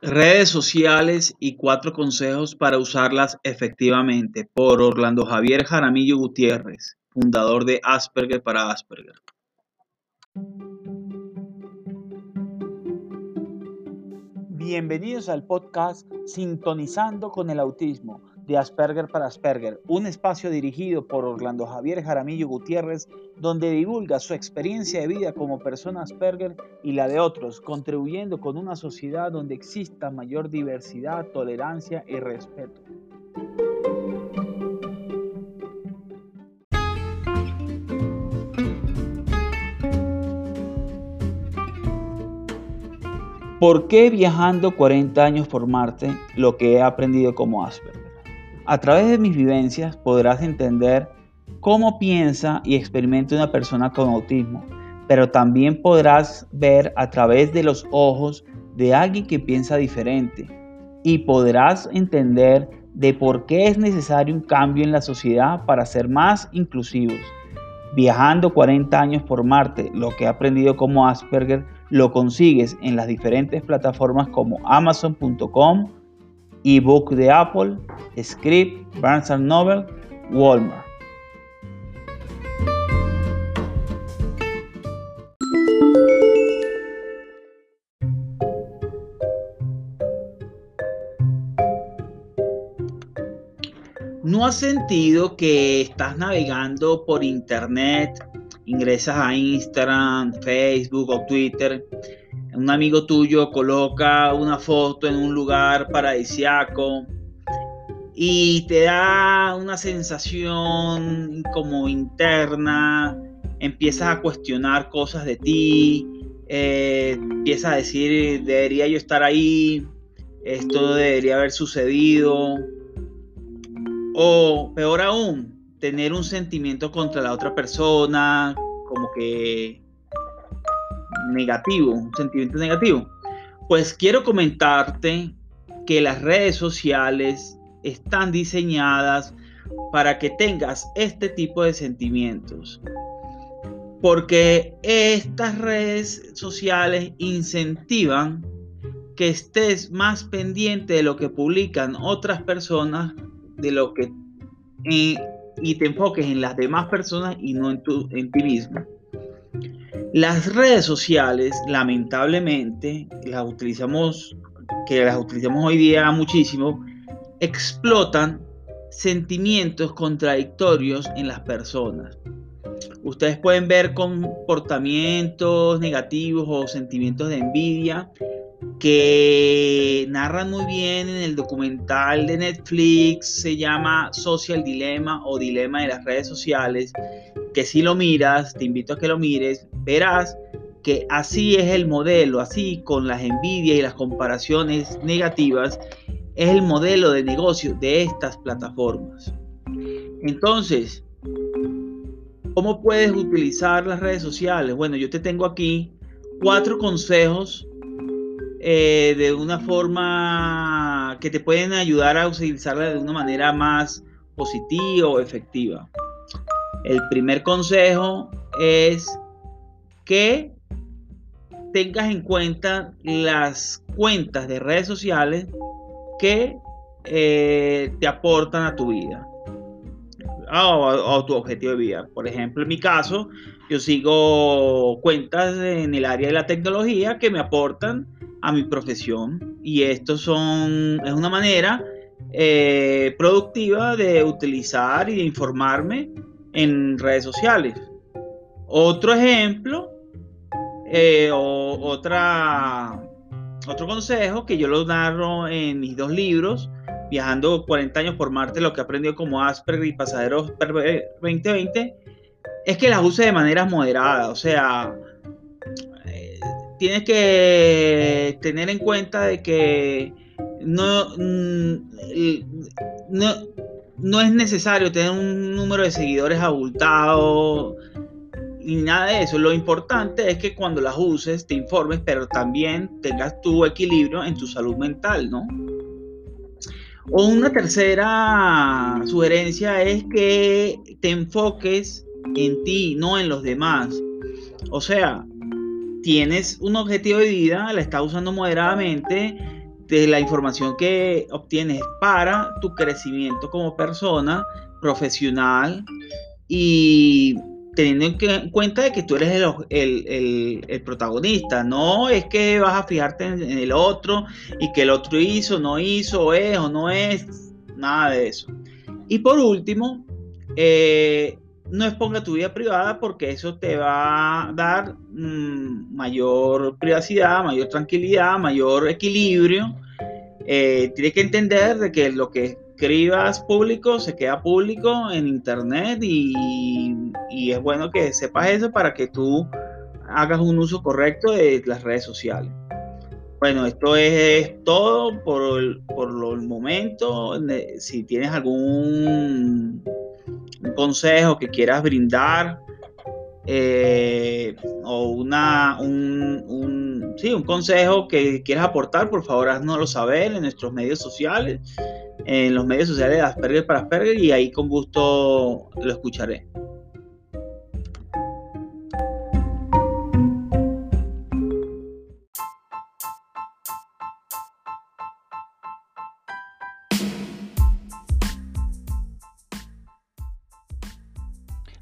Redes sociales y cuatro consejos para usarlas efectivamente por Orlando Javier Jaramillo Gutiérrez, fundador de Asperger para Asperger. Bienvenidos al podcast Sintonizando con el Autismo de Asperger para Asperger, un espacio dirigido por Orlando Javier Jaramillo Gutiérrez, donde divulga su experiencia de vida como persona Asperger y la de otros, contribuyendo con una sociedad donde exista mayor diversidad, tolerancia y respeto. ¿Por qué viajando 40 años por Marte lo que he aprendido como Asperger? A través de mis vivencias podrás entender cómo piensa y experimenta una persona con autismo, pero también podrás ver a través de los ojos de alguien que piensa diferente y podrás entender de por qué es necesario un cambio en la sociedad para ser más inclusivos. Viajando 40 años por Marte, lo que he aprendido como Asperger lo consigues en las diferentes plataformas como amazon.com, ebook de Apple, Script, Barnes Noble, Walmart. ¿No has sentido que estás navegando por internet, ingresas a Instagram, Facebook o Twitter un amigo tuyo coloca una foto en un lugar paradisiaco y te da una sensación como interna, empiezas a cuestionar cosas de ti, eh, empiezas a decir, debería yo estar ahí, esto debería haber sucedido, o peor aún, tener un sentimiento contra la otra persona, como que negativo, un sentimiento negativo. Pues quiero comentarte que las redes sociales están diseñadas para que tengas este tipo de sentimientos. Porque estas redes sociales incentivan que estés más pendiente de lo que publican otras personas, de lo que y te enfoques en las demás personas y no en, tu, en ti mismo. Las redes sociales, lamentablemente, las utilizamos, que las utilizamos hoy día muchísimo, explotan sentimientos contradictorios en las personas. Ustedes pueden ver comportamientos negativos o sentimientos de envidia que narran muy bien en el documental de Netflix, se llama Social Dilema o Dilema de las redes sociales, que si lo miras, te invito a que lo mires, verás que así es el modelo, así con las envidias y las comparaciones negativas, es el modelo de negocio de estas plataformas. Entonces, ¿cómo puedes utilizar las redes sociales? Bueno, yo te tengo aquí cuatro consejos eh, de una forma que te pueden ayudar a utilizarla de una manera más positiva o efectiva. El primer consejo es que tengas en cuenta las cuentas de redes sociales que eh, te aportan a tu vida o a, tu objetivo de vida. Por ejemplo, en mi caso, yo sigo cuentas en el área de la tecnología que me aportan a mi profesión y esto son, es una manera eh, productiva de utilizar y de informarme en redes sociales. Otro ejemplo, eh, otra, otro consejo que yo lo narro en mis dos libros, Viajando 40 años por Marte, lo que aprendió como Asperger y Pasajeros 2020, es que las use de manera moderada, o sea, eh, tienes que tener en cuenta de que no, mm, no, no es necesario tener un número de seguidores abultado ni nada de eso. Lo importante es que cuando las uses te informes, pero también tengas tu equilibrio en tu salud mental, ¿no? O una tercera sugerencia es que te enfoques en ti, no en los demás. O sea, tienes un objetivo de vida, la estás usando moderadamente, de la información que obtienes para tu crecimiento como persona profesional y teniendo en cuenta de que tú eres el, protagonista, no es que vas a fijarte en, el otro y que el otro hizo, no hizo, es o no es, nada de eso. Y por último, eh, no exponga tu vida privada porque eso te va a dar mm, mayor privacidad, mayor tranquilidad, mayor equilibrio. Eh, tienes que entender de que lo que escribas público se queda público en internet y, es bueno que sepas eso para que tú hagas un uso correcto de las redes sociales. Bueno, esto es, todo por por el momento. Si tienes algún consejo que quieras brindar eh, o una, un, un, sí, un consejo que quieras aportar, por favor haznoslo saber en nuestros medios sociales, en los medios sociales de Asperger para Asperger y ahí con gusto lo escucharé.